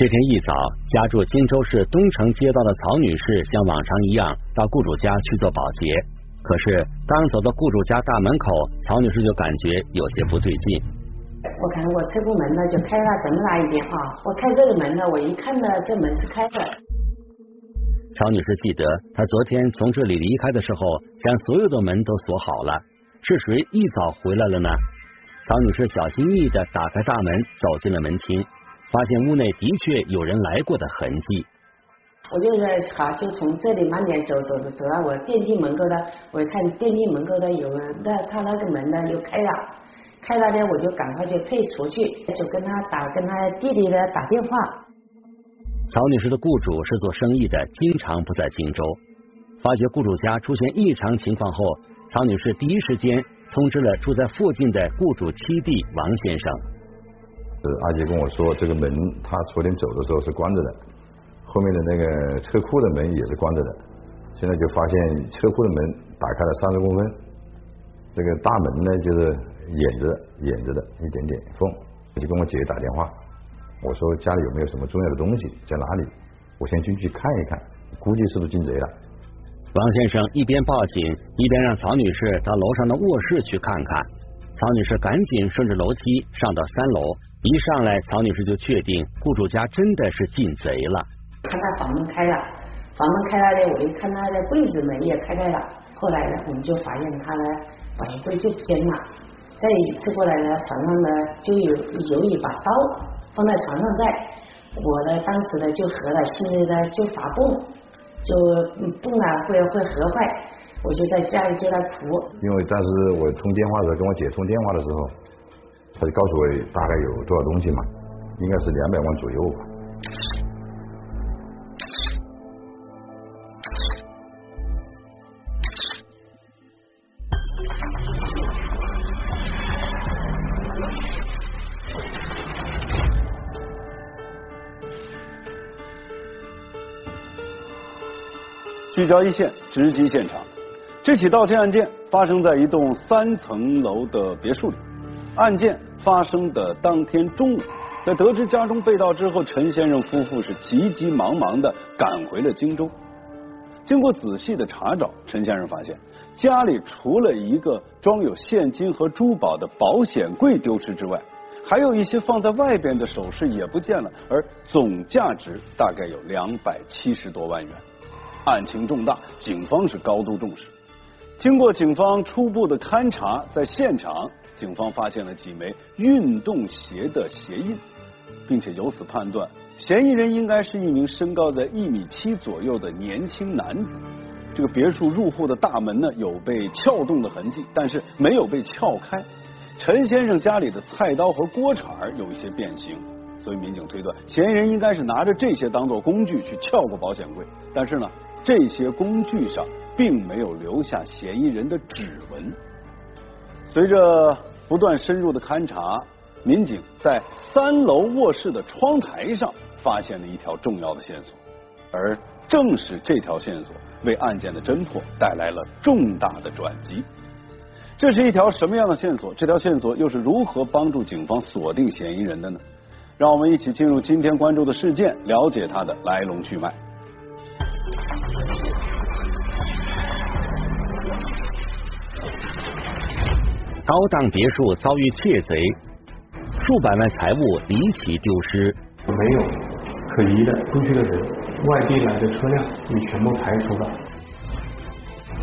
这天一早，家住荆州市东城街道的曹女士像往常一样到雇主家去做保洁。可是刚走到雇主家大门口，曹女士就感觉有些不对劲。我看我车库门呢就开了这么大一点啊！我开这个门呢，我一看呢，这门是开的。曹女士记得，她昨天从这里离开的时候，将所有的门都锁好了。是谁一早回来了呢？曹女士小心翼翼的打开大门，走进了门厅。发现屋内的确有人来过的痕迹，我就在好，就从这里慢点走走走走到我电梯门口的，我看电梯门口的有人，那他那个门呢又开了，开了呢我就赶快就退出去，就跟他打跟他弟弟呢打电话。曹女士的雇主是做生意的，经常不在荆州。发觉雇主家出现异常情况后，曹女士第一时间通知了住在附近的雇主七弟王先生。是阿杰跟我说，这个门他昨天走的时候是关着的，后面的那个车库的门也是关着的。现在就发现车库的门打开了三十公分，这个大门呢就是掩着掩着的一点点缝。我就跟我姐姐打电话，我说家里有没有什么重要的东西在哪里？我先进去看一看，估计是不是进贼了。王先生一边报警，一边让曹女士到楼上的卧室去看看。曹女士赶紧顺着楼梯上到三楼。一上来，曹女士就确定雇主家真的是进贼了。看他房门开了，房门开了呢，我一看他的柜子门也开开了。后来呢，我们就发现他呢，把衣柜就偏了。再一次过来呢，床上呢就有有一把刀放在床上，在我呢当时呢就合了，心里呢就发蹦，就蹦啊会会合坏，我就在家里就在哭。因为当时我通电话的时候，跟我姐通电话的时候。他就告诉我大概有多少东西嘛，应该是两百万左右吧。聚焦一线，直击现场。这起盗窃案件发生在一栋三层楼的别墅里，案件。发生的当天中午，在得知家中被盗之后，陈先生夫妇是急急忙忙的赶回了荆州。经过仔细的查找，陈先生发现家里除了一个装有现金和珠宝的保险柜丢失之外，还有一些放在外边的首饰也不见了，而总价值大概有两百七十多万元。案情重大，警方是高度重视。经过警方初步的勘查，在现场。警方发现了几枚运动鞋的鞋印，并且由此判断，嫌疑人应该是一名身高在一米七左右的年轻男子。这个别墅入户的大门呢，有被撬动的痕迹，但是没有被撬开。陈先生家里的菜刀和锅铲有一些变形，所以民警推断，嫌疑人应该是拿着这些当做工具去撬过保险柜。但是呢，这些工具上并没有留下嫌疑人的指纹。随着不断深入的勘查，民警在三楼卧室的窗台上发现了一条重要的线索，而正是这条线索为案件的侦破带来了重大的转机。这是一条什么样的线索？这条线索又是如何帮助警方锁定嫌疑人的呢？让我们一起进入今天关注的事件，了解它的来龙去脉。高档别墅遭遇窃贼，数百万财物离奇丢失。没有可疑的出去的人，外地来的车辆也全部排除了。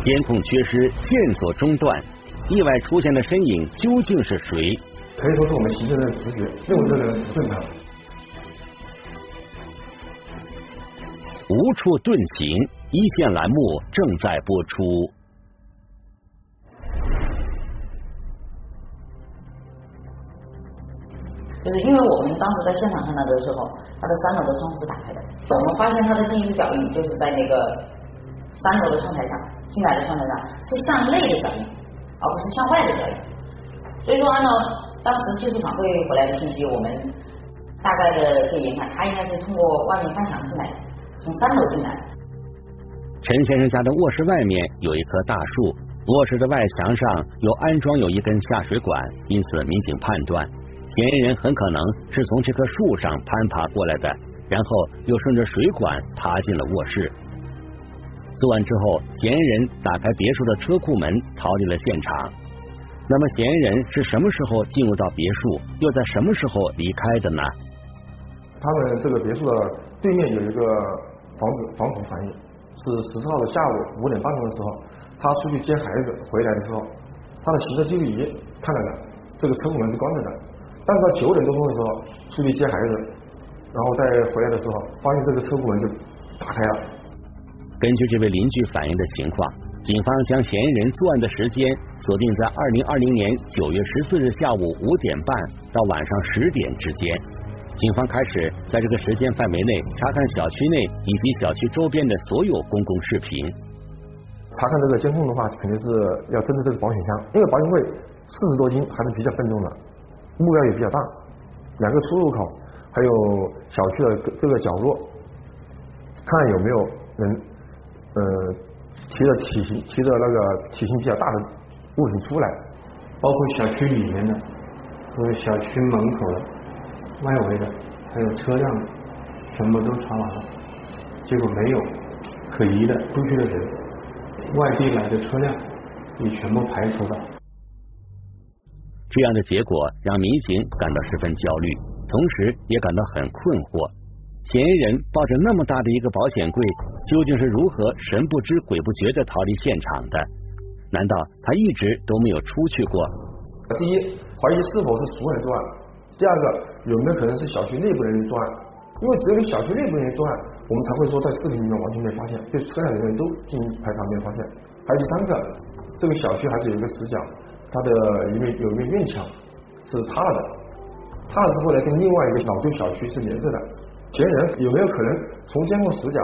监控缺失，线索中断，意外出现的身影究竟是谁？可以说是我们行政的直觉，认为这个人不正常。无处遁形，一线栏目正在播出。就是因为我们当时在现场看到的时候，他的三楼的窗户是打开的，我们发现他的第一个脚印就是在那个三楼的窗台上，进来的窗台上是向内的脚印，而不是向外的脚印。所以说，按照当时技术反馈回来的信息，我们大概的去研判，他应该是通过外面翻墙进来，从三楼进来。陈先生家的卧室外面有一棵大树，卧室的外墙上有安装有一根下水管，因此民警判断。嫌疑人很可能是从这棵树上攀爬过来的，然后又顺着水管爬进了卧室。作案之后，嫌疑人打开别墅的车库门，逃离了现场。那么，嫌疑人是什么时候进入到别墅，又在什么时候离开的呢？他们这个别墅的对面有一个房子房主反映，是十四号的下午五点半钟的时候，他出去接孩子回来的时候，他的行车记录仪看到了这个车库门是关着的，但是到九点多钟的时候出去接孩子，然后再回来的时候，发现这个车库门就打开了。根据这位邻居反映的情况，警方将嫌疑人作案的时间锁定在二零二零年九月十四日下午五点半到晚上十点之间。警方开始在这个时间范围内查看小区内以及小区周边的所有公共视频。查看这个监控的话，肯定是要针对这个保险箱，因为保险柜四十多斤还是比较笨重的，目标也比较大，两个出入口，还有小区的这个角落，看有没有人呃提着体型提着那个体型比较大的物品出来，包括小区里面的和小区门口的。外围的，还有车辆，全部都查完了，结果没有可疑的出去的人，外地来的车辆也全部排除了。这样的结果让民警感到十分焦虑，同时也感到很困惑。嫌疑人抱着那么大的一个保险柜，究竟是如何神不知鬼不觉的逃离现场的？难道他一直都没有出去过？第一，怀疑是否是熟人作案。第二个有没有可能是小区内部人员作案？因为只有小区内部人员作案，我们才会说在视频里面完全没发现，对车辆人员都进行排查没有发现。还有第三个，这个小区还是有一个死角，他的一面有一面院墙是塌了的，塌了之后呢，跟另外一个老旧小区是连着的。嫌疑人有没有可能从监控死角，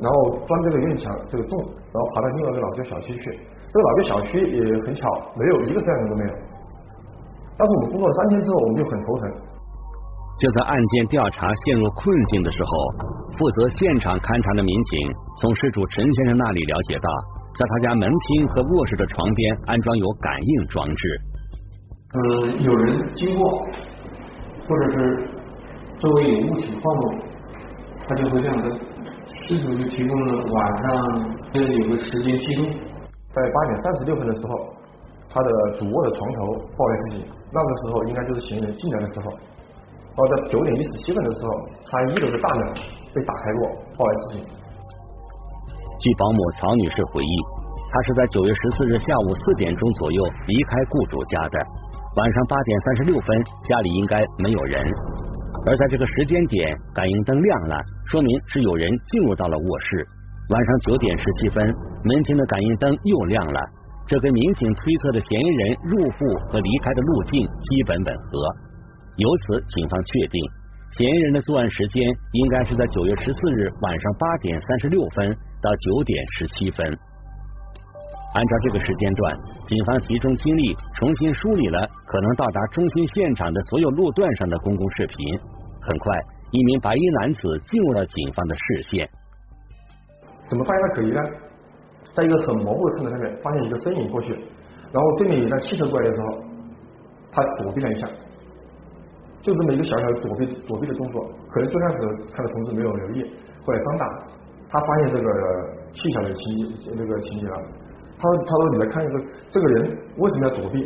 然后钻这个院墙这个洞，然后爬到另外一个老旧小区去？这个老旧小区也很巧，没有一个这样的都没有。但是我们工作三天之后，我们就很头疼。就在案件调查陷入困境的时候，负责现场勘查的民警从失主陈先生那里了解到，在他家门厅和卧室的床边安装有感应装置。呃，有人经过，或者是周围有物体晃动，他就会亮灯。失主就提供了晚上这有个时间记录，在八点三十六分的时候。他的主卧的床头报来自己，那个时候应该就是嫌疑人进来的时候。然后在九点一十七分的时候，他一楼的大门被打开过，报来自己。据保姆曹女士回忆，她是在九月十四日下午四点钟左右离开雇主家的。晚上八点三十六分，家里应该没有人。而在这个时间点，感应灯亮了，说明是有人进入到了卧室。晚上九点十七分，门厅的感应灯又亮了。这跟民警推测的嫌疑人入户和离开的路径基本吻合，由此警方确定嫌疑人的作案时间应该是在九月十四日晚上八点三十六分到九点十七分。按照这个时间段，警方集中精力重新梳理了可能到达中心现场的所有路段上的公共视频。很快，一名白衣男子进入了警方的视线。怎么发现他可疑呢？在一个很模糊的空子上面，发现一个身影过去，然后对面有辆汽车过来的时候，他躲避了一下，就这么一个小小的躲避躲避的动作，可能最开始看到同志没有留意，后来张大，他发现这个蹊跷的情那个情节了，他说他说你来看一个这个人为什么要躲避？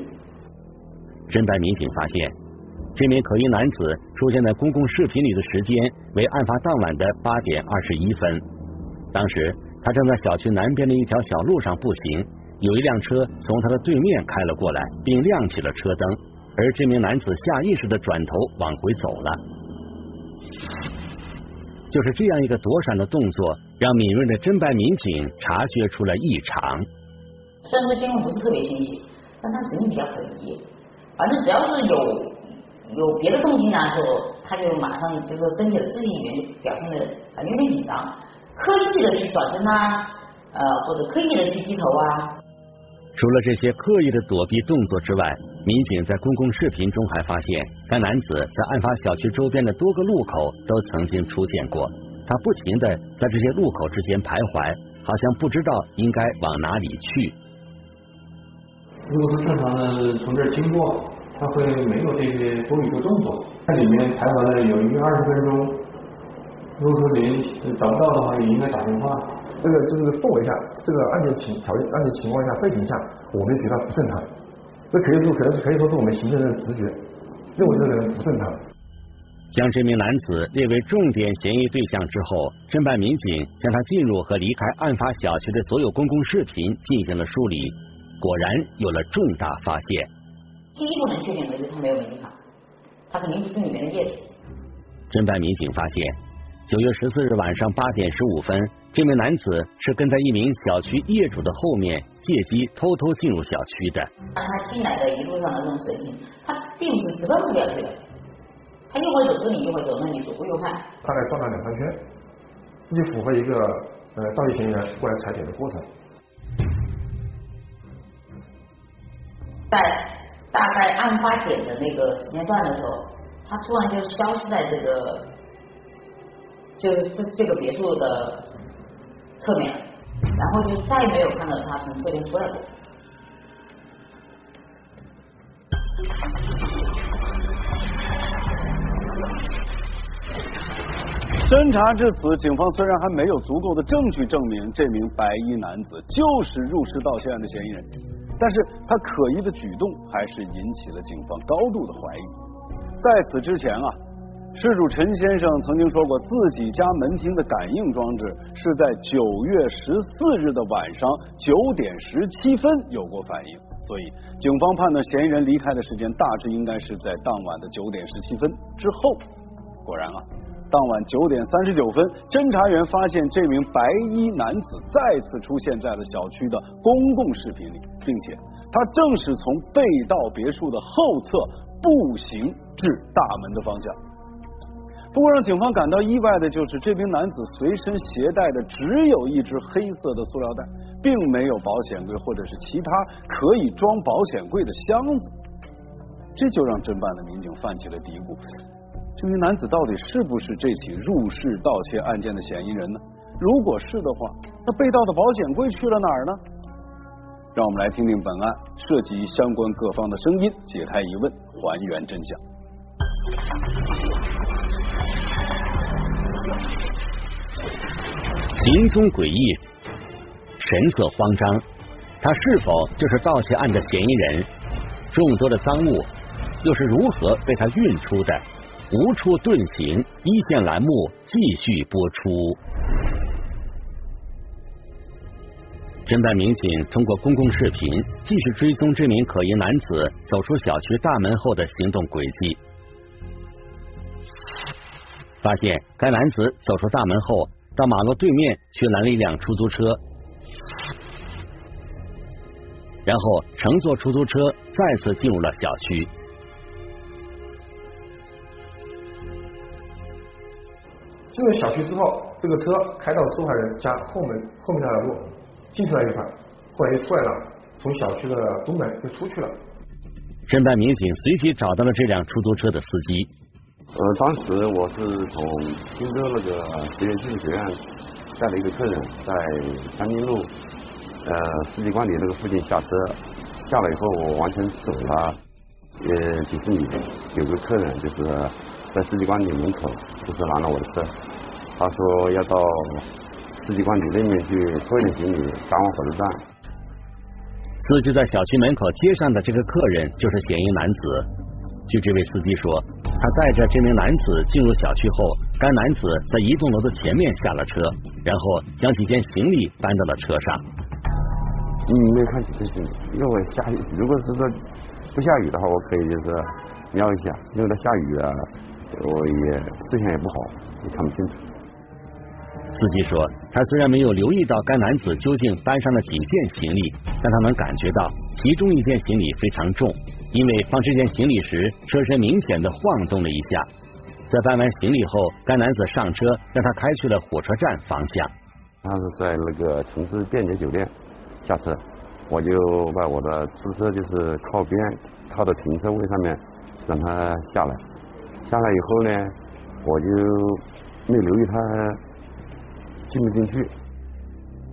侦办民警发现，这名可疑男子出现在公共视频里的时间为案发当晚的八点二十一分，当时。他正在小区南边的一条小路上步行，有一辆车从他的对面开了过来，并亮起了车灯，而这名男子下意识的转头往回走了。就是这样一个躲闪的动作，让敏锐的侦办民警察觉出了异常。虽然说监控不是特别清晰，但他肯定比较可疑。反正只要是有有别的动静呢，就他就马上就说身体的肢体语言表现的有点紧张。刻意的去转身啊，呃，或者刻意的去低头啊。除了这些刻意的躲避动作之外，民警在公共视频中还发现，该男子在案发小区周边的多个路口都曾经出现过。他不停的在这些路口之间徘徊，好像不知道应该往哪里去。如果说正常的从这儿经过，他会没有这些多余的动作，在里面徘徊了有一个二十分钟。如果说联系找不到的话，也应该打电话。这个就是氛围下，这个案件情条件、案件情况下、背景下，我们觉得不正常。这可以说，可能是可以说是我们行政的直觉，认为这个人不正常。将这名男子列为重点嫌疑对象之后，侦办民警将他进入和离开案发小区的所有公共视频进行了梳理，果然有了重大发现。第一步能确定的就是他没有违法，他肯定不是里面的业主。侦办民警发现，九月十四日晚上八点十五分，这名男子是跟在一名小区业主的后面，借机偷偷进入小区的。他进来的一路上的这种神情，他并不是直奔目标去的，他一会儿走这里，一会儿走那里，左顾右盼。大概转了两三圈，这就符合一个呃盗窃嫌疑人过来踩点的过程。在大概案发点的那个时间段的时候，他突然就消失在这个，就是这这个别墅的侧面，然后就再也没有看到他从这边出来过。侦查至此，警方虽然还没有足够的证据证明这名白衣男子就是入室盗窃案的嫌疑人，但是他可疑的举动还是引起了警方高度的怀疑。在此之前啊，事主陈先生曾经说过，自己家门厅的感应装置是在九月十四日的晚上九点十七分有过反应，所以警方判断嫌疑人离开的时间大致应该是在当晚的九点十七分之后。果然啊。当晚九点三十九分，侦查员发现这名白衣男子再次出现在了小区的公共视频里，并且他正是从被盗别墅的后侧步行至大门的方向。不过让警方感到意外的就是，这名男子随身携带的只有一只黑色的塑料袋，并没有保险柜或者是其他可以装保险柜的箱子，这就让侦办的民警泛起了嘀咕。这名男子到底是不是这起入室盗窃案件的嫌疑人呢？如果是的话，那被盗的保险柜去了哪儿呢？让我们来听听本案涉及相关各方的声音，解开疑问，还原真相。行踪诡异，神色慌张，他是否就是盗窃案的嫌疑人？众多的赃物又是如何被他运出的？无处遁形，一线栏目继续播出。侦办民警通过公共视频继续追踪这名可疑男子走出小区大门后的行动轨迹，发现该男子走出大门后，到马路对面去拦了一辆出租车，然后乘坐出租车再次进入了小区。进入小区之后，这个车开到受害人家后门后面的路，进去了一块，后来又出来了，从小区的东门又出去了。侦办民警随即找到了这辆出租车的司机。呃，当时我是从荆州那个职业技术学院带了一个客人，在江宁路呃世纪官邸那个附近下车，下来以后我完全走了呃几十米，有个客人就是。在世纪官邸门口，就是拦了我的车。他说要到世纪官邸那边去拖一点行李，赶往火车站。司机在小区门口接上的这个客人就是嫌疑男子。据这位司机说，他载着这名男子进入小区后，该男子在一栋楼的前面下了车，然后将几件行李搬到了车上。嗯，没有看清楚，因为下雨。如果是说不下雨的话，我可以就是瞄一下，因为它下雨啊。我也视线也不好，也看不清楚。司机说，他虽然没有留意到该男子究竟搬上了几件行李，但他能感觉到其中一件行李非常重，因为放这件行李时，车身明显的晃动了一下。在搬完行李后，该男子上车，让他开去了火车站方向。他是在那个城市便捷酒店下车，我就把我的出租车就是靠边靠到停车位上面，让他下来。下来以后呢，我就没留意他进不进去。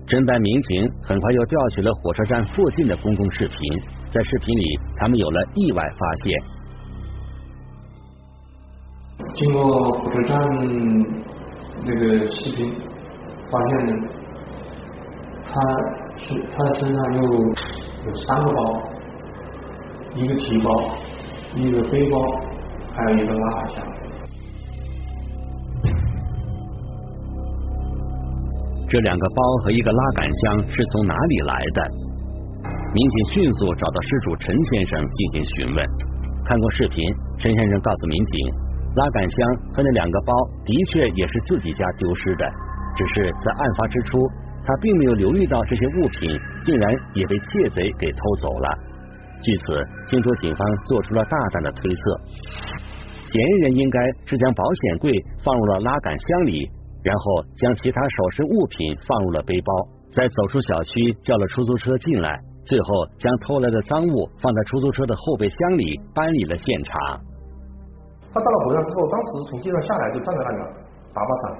侦办民警很快又调取了火车站附近的公共视频，在视频里，他们有了意外发现。经过火车站那个视频，发现，他是他的身上有有三个包，一个提包，一个背包，还有一个拉杆箱。这两个包和一个拉杆箱是从哪里来的？民警迅速找到失主陈先生进行询问。看过视频，陈先生告诉民警，拉杆箱和那两个包的确也是自己家丢失的，只是在案发之初，他并没有留意到这些物品竟然也被窃贼给偷走了。据此，荆州警方做出了大胆的推测：嫌疑人应该是将保险柜放入了拉杆箱里。然后将其他首饰物品放入了背包，再走出小区叫了出租车进来，最后将偷来的赃物放在出租车的后备箱里搬离了现场。他到了火车站之后，当时从街上下来就站在那个大巴掌，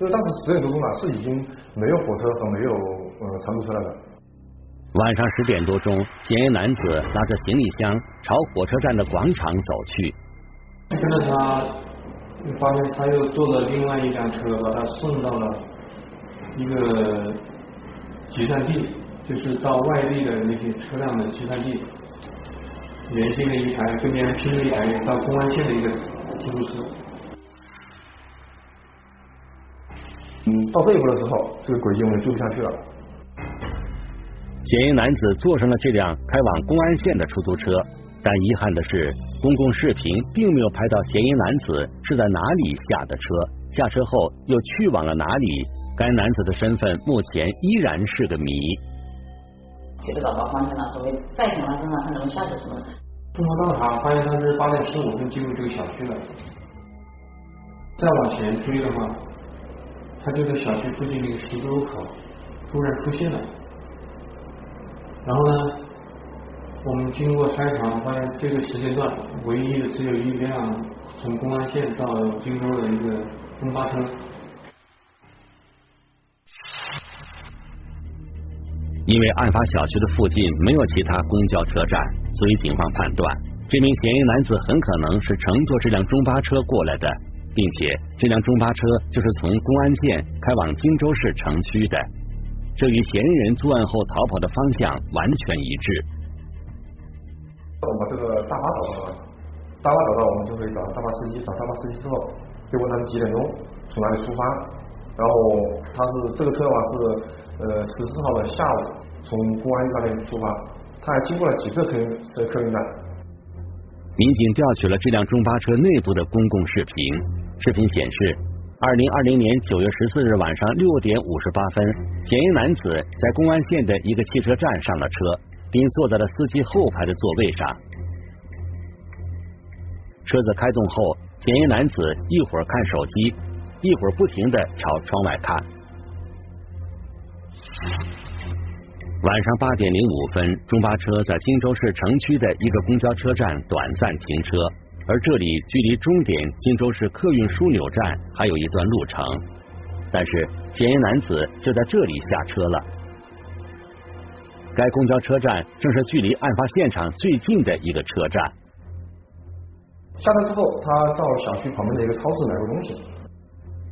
因为当时十点多钟啊，是已经没有火车和没有呃长途车了的。晚上十点多钟，嫌疑男子拉着行李箱朝火车站的广场走去。跟着他。发现他又坐了另外一辆车，把他送到了一个集散地，就是到外地的那些车辆的集散地，联系了一台跟别人拼了一台到公安县的一个出租车。到这一步了之后，这个轨迹我们追不下去了。嫌疑男子坐上了这辆开往公安县的出租车。但遗憾的是，公共视频并没有拍到嫌疑男子是在哪里下的车，下车后又去往了哪里。该男子的身份目前依然是个谜。觉得找到方向了，所以再从他身上他能下手什么？通过调查发现他是八点十五分进入这个小区的。再往前追的话，他就在小区附近那个十字路口突然出现了，然后呢？我们经过筛查，发现这个时间段唯一的只有一辆从公安县到荆州的一个中巴车。因为案发小区的附近没有其他公交车站，所以警方判断这名嫌疑男子很可能是乘坐这辆中巴车过来的，并且这辆中巴车就是从公安县开往荆州市城区的，这与嫌疑人作案后逃跑的方向完全一致。我们把这个大巴找到了，大巴找到我们就会找大巴司机，找大巴司机之后就问他是几点钟，从哪里出发，然后他是这个车的话是呃十四号的下午从公安那边出发，他还经过了几个车车客运站。民警调取了这辆中巴车内部的公共视频，视频显示，二零二零年九月十四日晚上六点五十八分，嫌疑男子在公安县的一个汽车站上了车。并坐在了司机后排的座位上。车子开动后，嫌疑男子一会儿看手机，一会儿不停的朝窗外看。晚上八点零五分，中巴车在荆州市城区的一个公交车站短暂停车，而这里距离终点荆州市客运枢纽站还有一段路程。但是，嫌疑男子就在这里下车了。该公交车站正是距离案发现场最近的一个车站。下车之后，他到小区旁边的一个超市买过东西。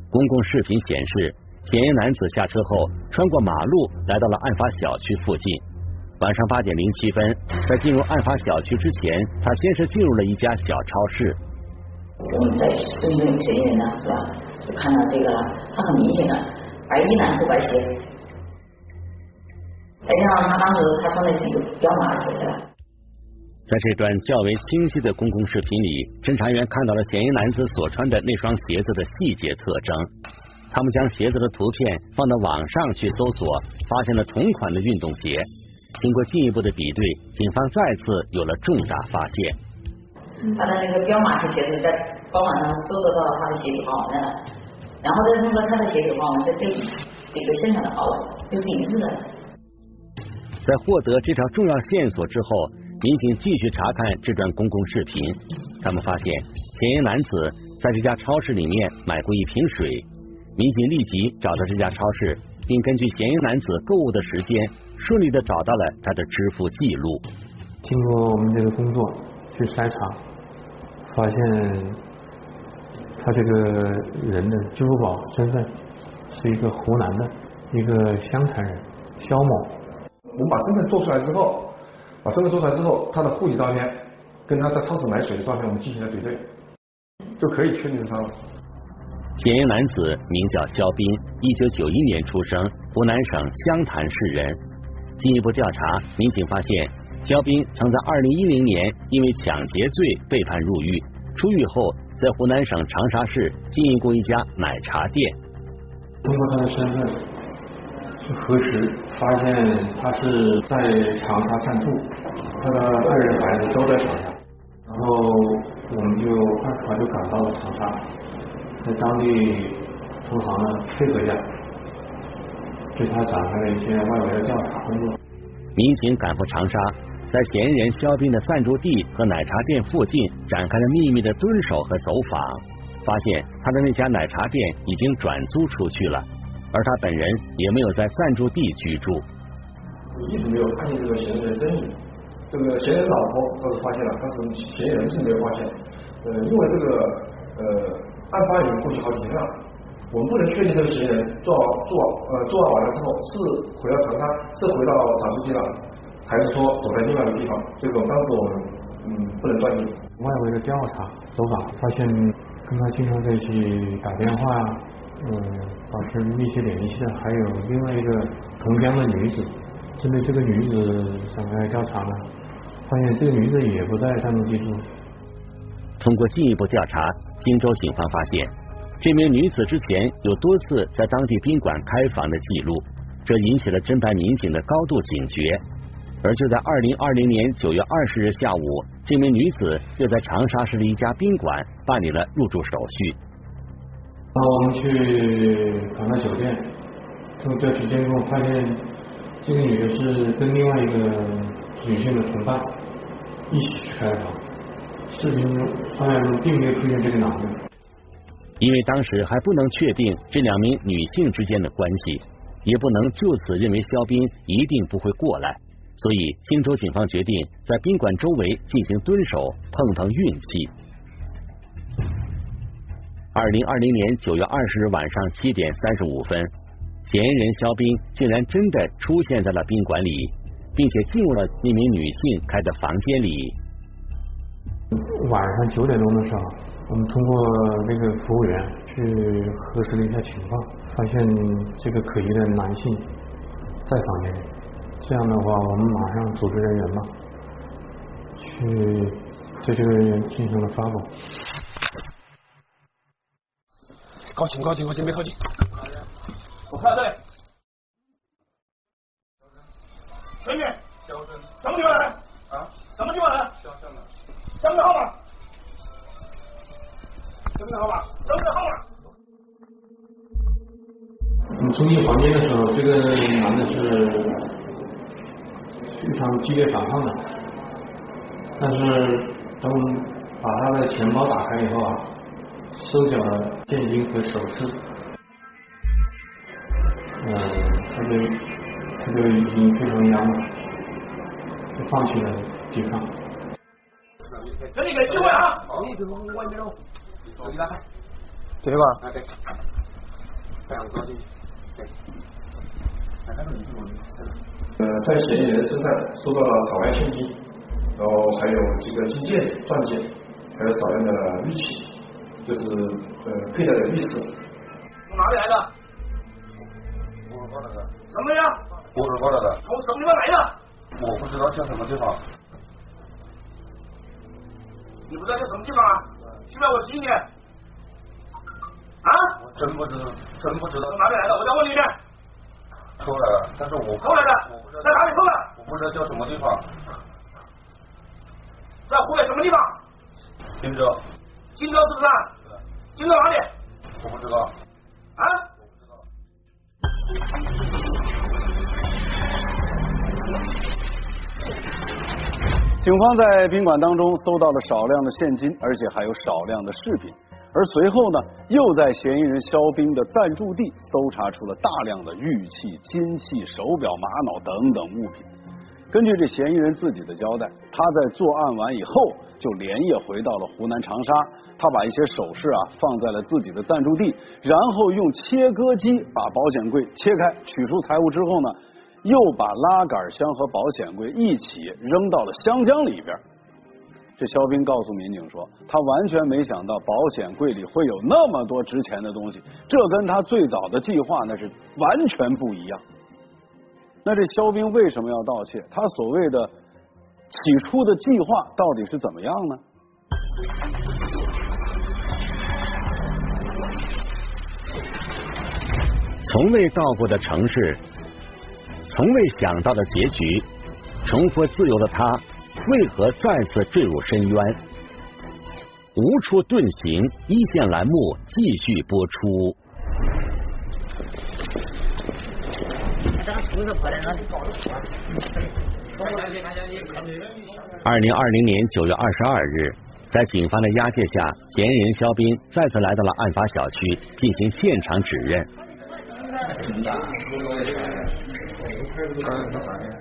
公共视频显示，嫌疑男子下车后穿过马路，来到了案发小区附近。晚上八点零七分，在进入案发小区之前，他先是进入了一家小超市。我们在针对嫌疑人呢，是吧？就看到这个了，他很明显的白衣男，不白鞋。再加上他当时他穿的是一个彪马鞋。在这段较为清晰的公共视频里，侦查员看到了嫌疑男子所穿的那双鞋子的细节特征。他们将鞋子的图片放到网上去搜索，发现了同款的运动鞋。经过进一步的比对，警方再次有了重大发现。他的那个彪马的鞋子在官网上搜得到他的鞋底花纹了，然后再通过他的鞋底花纹再对比这个现场的花纹，就是一致的。在获得这条重要线索之后，民警继续查看这段公共视频。他们发现嫌疑男子在这家超市里面买过一瓶水。民警立即找到这家超市，并根据嫌疑男子购物的时间，顺利的找到了他的支付记录。经过我们这个工作去筛查，发现他这个人的支付宝身份是一个湖南的一个湘潭人肖某。我们把身份做出来之后，把身份做出来之后，他的户籍照片跟他在超市买水的照片，我们进行了比对，就可以确定他了。嫌疑男子名叫肖斌，一九九一年出生，湖南省湘潭市人。进一步调查，民警发现肖斌曾在二零一零年因为抢劫罪被判入狱，出狱后在湖南省长沙市经营过一家奶茶店。通过他的身份去核实，发现他是在长沙暂住，他的爱人孩子都在长沙，然后我们就二十号就赶到了长沙。在当地同行呢配合下，对他展开了一些外围的调查工作。民警赶赴长沙，在嫌疑人肖斌的暂住地和奶茶店附近展开了秘密的蹲守和走访，发现他的那家奶茶店已经转租出去了，而他本人也没有在暂住地居住。一直没有看见这个嫌疑人身影，这个嫌疑人老婆倒是发现了，但是嫌疑人是没有发现。呃，因为这个呃。案发已经过去好几天了，我们不能确定这个嫌疑人做做呃作案完了之后是回到长沙，是回到暂住地了，还是说躲在另外一个地方？这个当时我们嗯不能断定。外围的调查走访发现，跟他经常在一起打电话，嗯，保持密切联系的还有另外一个同乡的女子。针对这个女子展开调查呢，发现这个女子也不在暂住地住。通过进一步调查。荆州警方发现，这名女子之前有多次在当地宾馆开房的记录，这引起了侦办民警的高度警觉。而就在二零二零年九月二十日下午，这名女子又在长沙市的一家宾馆办理了入住手续。然后我们去港泰酒店，通过调取监控发现，这个女的是跟另外一个女性的同伴一起去开房。视频中，画面中并没有出现这个男的。因为当时还不能确定这两名女性之间的关系，也不能就此认为肖斌一定不会过来，所以荆州警方决定在宾馆周围进行蹲守，碰碰运气。二零二零年九月二十日晚上七点三十五分，嫌疑人肖斌竟然真的出现在了宾馆里，并且进入了那名女性开的房间里。晚上九点钟的时候，我们通过那个服务员去核实了一下情况，发现这个可疑的男性在房间里。这样的话，我们马上组织人员嘛，去对这个人员进行了抓捕。靠近，靠近，靠近，别靠近。我看这里。美女，什么地方来？啊？什么地方来？身份证号码，身份证号码，身份证号码。我们冲进房间的时候，这个男的是非常激烈反抗的，但是当我们把他的钱包打开以后啊，收缴了现金和首饰，嗯，他就他就已经非常压了，就放弃了抵抗。给你个机会啊！你这个外面哦，手机打开，对吧？啊对，这样子对。呃，在嫌疑人身上收到了少量现金，然后还有几个金戒指、钻戒，还有少量的玉器，就是呃佩戴的玉饰。从哪里来的？我是过来的。什么呀？我是过来的。从什么地方来的？我不知道叫什么地方。你不知道在什么地方啊？去不要我提醒你。啊？我真不知道，真不知道。从哪里来的？我再问你一遍。偷来的，但是我偷来的。我不知道在哪里偷的？我不知道叫什么地方。在湖北什么地方？荆州。荆州是不是？荆州哪里？我不知道。警方在宾馆当中搜到了少量的现金，而且还有少量的饰品。而随后呢，又在嫌疑人肖斌的暂住地搜查出了大量的玉器、金器、手表、玛瑙等等物品。根据这嫌疑人自己的交代，他在作案完以后就连夜回到了湖南长沙，他把一些首饰啊放在了自己的暂住地，然后用切割机把保险柜切开，取出财物之后呢，又把拉杆箱和保险柜一起扔到了湘江里边。这肖斌告诉民警说，他完全没想到保险柜里会有那么多值钱的东西，这跟他最早的计划那是完全不一样。那这肖兵为什么要盗窃？他所谓的起初的计划到底是怎么样呢？从未到过的城市，从未想到的结局，重获自由的他，为何再次坠入深渊？无处遁形，一线栏目继续播出。二零二零年九月二十二日，在警方的押解下，嫌疑人肖斌再次来到了案发小区进行现场指认。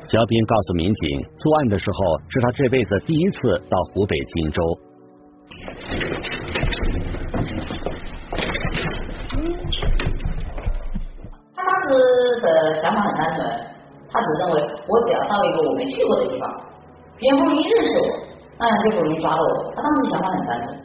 肖斌告诉民警，作案的时候是他这辈子第一次到湖北荆州。他当时的想法很单纯，他只认为我只要到一个我没去过的地方，别人不容易认识我，那样就不容易抓到我。他当时想法很单纯。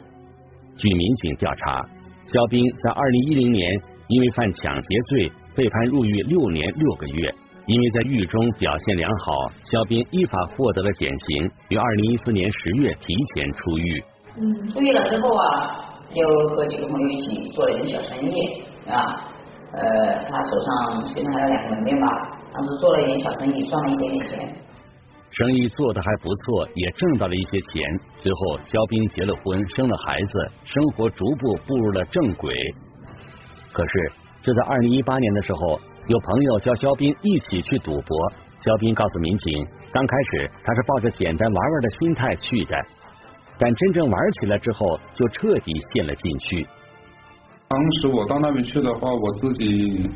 据民警调查，肖斌在二零一零年因为犯抢劫罪被判入狱六年六个月，因为在狱中表现良好，肖斌依法获得了减刑，于二零一四年十月提前出狱。嗯，出狱了之后啊，又和几个朋友一起做了一点小生意，啊，呃，他手上现在还有两个门面吧，当时做了一点小生意，赚了一点点钱。生意做得还不错，也挣到了一些钱。随后，肖斌结了婚，生了孩子，生活逐步步入了正轨。可是，就在二零一八年的时候，有朋友叫肖斌一起去赌博。肖斌告诉民警，刚开始他是抱着简单玩玩的心态去的，但真正玩起来之后，就彻底陷了进去。当时我到那边去的话，我自己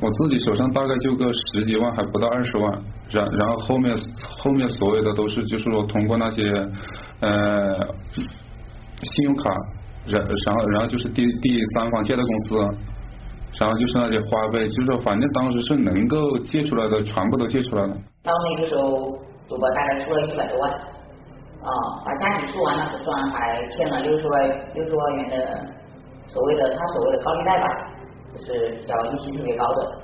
我自己手上大概就个十几万，还不到二十万。然然后后面后面所有的都是就是说通过那些呃信用卡，然然后然后就是第第三方借贷公司，然后就是那些花呗，就是说反正当时是能够借出来的，全部都借出来了。到那个时候，赌博大概出了一百多万，啊，把家里输完了，算还欠了六十万六十万元的所谓的他所谓的高利贷吧，就是比较利息特别高的。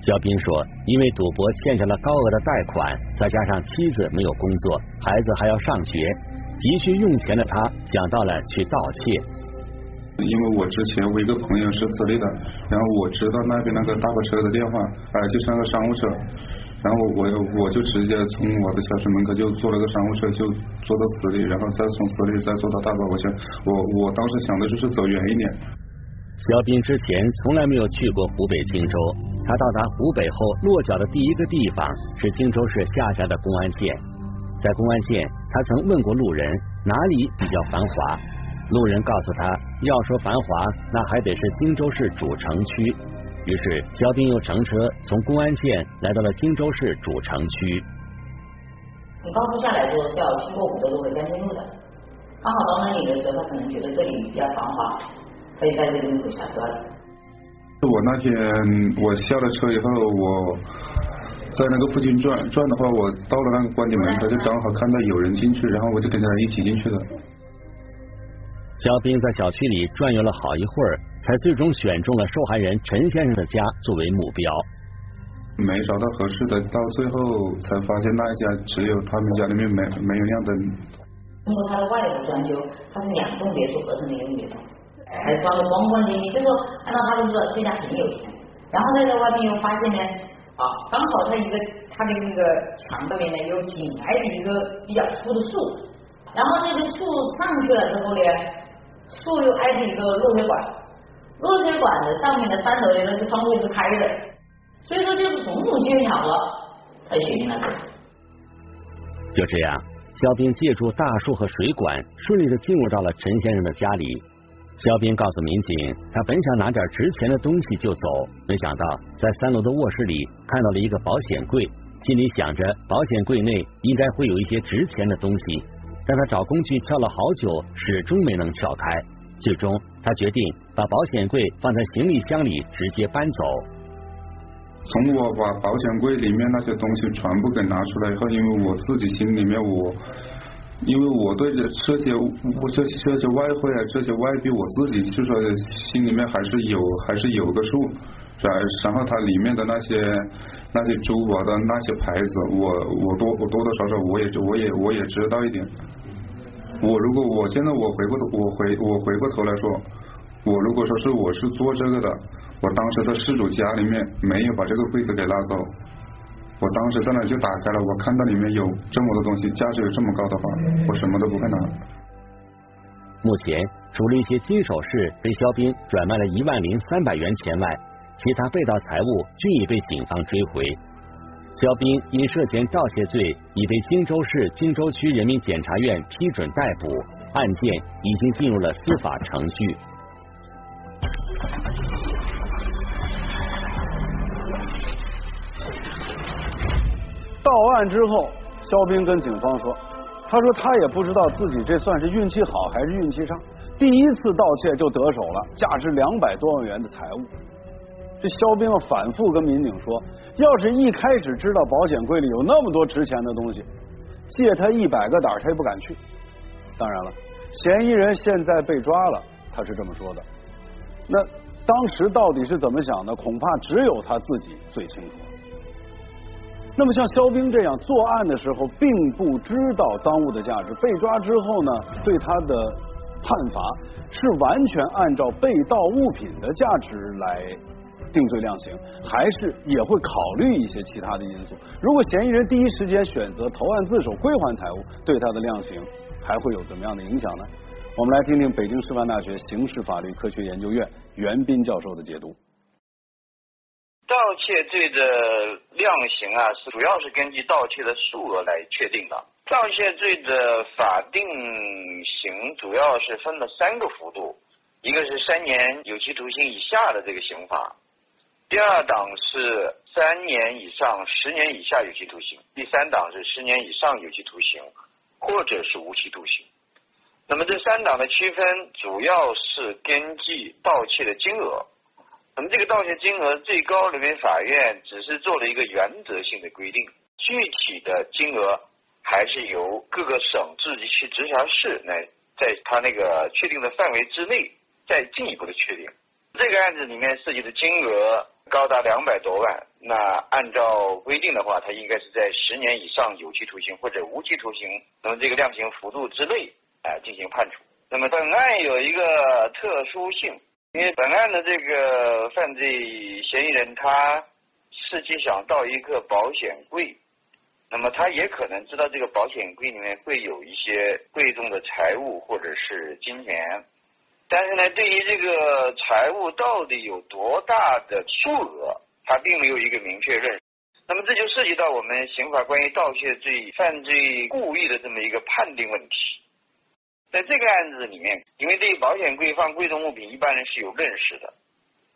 肖斌说，因为赌博欠下了高额的贷款，再加上妻子没有工作，孩子还要上学，急需用钱的他想到了去盗窃。因为我之前我一个朋友是私立的，然后我知道那边那个大巴车的电话，哎，就是那个商务车，然后我我就直接从我的小区门口就坐了个商务车，就坐到私立，然后再从私立再坐到大巴过去。我我当时想的就是走远一点。肖斌之前从来没有去过湖北荆州，他到达湖北后落脚的第一个地方是荆州市下辖的公安县。在公安县，他曾问过路人哪里比较繁华，路人告诉他，要说繁华，那还得是荆州市主城区。于是，肖斌又乘车从公安县来到了荆州市主城区。从高速下来之后是要经过五个路和江津路的，刚好到那里的时候，他可能觉得这里比较繁华。可以在这个路口下车了。我那天我下了车以后，我在那个附近转转的话，我到了那个关帝门他，就刚好看到有人进去，然后我就跟着一起进去了。肖斌在小区里转悠了好一会儿，才最终选中了受害人陈先生的家作为目标。没找到合适的，到最后才发现那一家只有他们家里面没没有亮灯。通过他的外部装修，他是两栋别墅合成的一个别墅。还装的光光净净，就说按照他的说，这家很有钱。然后再在外面又发现呢，啊，刚好他一个他的那个墙上面呢，有紧挨着一个比较粗的树，然后那个树上去了之后呢，树又挨着一个落水管，落水管的上面的三楼的那个窗户是开的，所以说就是种种牵巧了，他就选定了这个。就这样，肖斌借助大树和水管，顺利的进入到了陈先生的家里。肖斌告诉民警，他本想拿点值钱的东西就走，没想到在三楼的卧室里看到了一个保险柜，心里想着保险柜内应该会有一些值钱的东西，但他找工具撬了好久，始终没能撬开。最终，他决定把保险柜放在行李箱里，直接搬走。从我把保险柜里面那些东西全部给拿出来以后，因为我自己心里面我，因为我对这这些我这这些外汇啊，这些外币，我自己就说心里面还是有还是有个数。然然后它里面的那些那些珠宝的那些牌子，我我多我多多少少我也我也我也知道一点。我如果我现在我回过头我回我回过头来说，我如果说是我是做这个的，我当时在失主家里面没有把这个柜子给拉走，我当时在那就打开了，我看到里面有这么多东西，价值有这么高的话，我什么都不会拿。目前除了一些金首饰被肖斌转卖了一万零三百元钱外，其他被盗财物均已被警方追回。肖斌因涉嫌盗窃罪，已被荆州市荆州区人民检察院批准逮捕，案件已经进入了司法程序。到案之后，肖斌跟警方说：“他说他也不知道自己这算是运气好还是运气差，第一次盗窃就得手了，价值两百多万元的财物。”这肖兵反复跟民警说，要是一开始知道保险柜里有那么多值钱的东西，借他一百个胆他也不敢去。当然了，嫌疑人现在被抓了，他是这么说的。那当时到底是怎么想的？恐怕只有他自己最清楚。那么像肖兵这样作案的时候并不知道赃物的价值，被抓之后呢，对他的判罚是完全按照被盗物品的价值来。定罪量刑，还是也会考虑一些其他的因素。如果嫌疑人第一时间选择投案自首归还财物，对他的量刑还会有怎么样的影响呢？我们来听听北京师范大学刑事法律科学研究院袁斌教授的解读。盗窃罪的量刑啊，是主要是根据盗窃的数额来确定的。盗窃罪的法定刑主要是分了三个幅度，一个是三年有期徒刑以下的这个刑罚。第二档是三年以上十年以下有期徒刑，第三档是十年以上有期徒刑，或者是无期徒刑。那么这三档的区分主要是根据盗窃的金额。那么这个盗窃金额，最高人民法院只是做了一个原则性的规定，具体的金额还是由各个省自治区直辖市来在他那个确定的范围之内再进一步的确定。这个案子里面涉及的金额。高达两百多万，那按照规定的话，他应该是在十年以上有期徒刑或者无期徒刑，那么这个量刑幅度之内啊进行判处。那么本案有一个特殊性，因为本案的这个犯罪嫌疑人他实际想到一个保险柜，那么他也可能知道这个保险柜里面会有一些贵重的财物或者是金钱。但是呢，对于这个财物到底有多大的数额，他并没有一个明确认识。那么这就涉及到我们刑法关于盗窃罪犯罪故意的这么一个判定问题。在这个案子里面，因为对于保险柜放贵重物品，一般人是有认识的。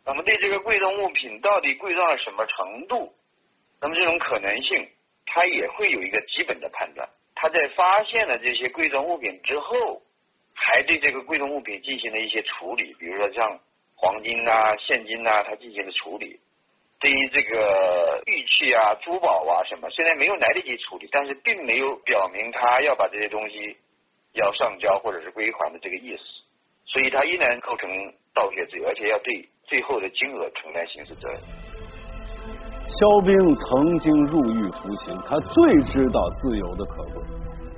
那么对这个贵重物品到底贵重到什么程度，那么这种可能性，他也会有一个基本的判断。他在发现了这些贵重物品之后。还对这个贵重物品进行了一些处理，比如说像黄金呐、现金呐，他进行了处理。对于这个玉器啊、珠宝啊什么，虽然没有来得及处理，但是并没有表明他要把这些东西要上交或者是归还的这个意思，所以他依然构成盗窃罪，而且要对最后的金额承担刑事责任。肖兵曾经入狱服刑，他最知道自由的可贵。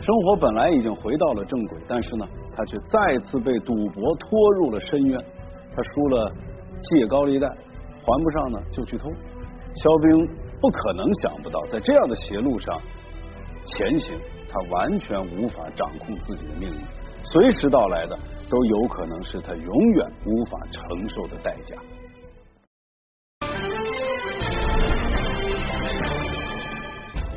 生活本来已经回到了正轨，但是呢，他却再次被赌博拖入了深渊。他输了借高利贷，还不上呢就去偷。肖兵不可能想不到，在这样的邪路上前行，他完全无法掌控自己的命运，随时到来的都有可能是他永远无法承受的代价。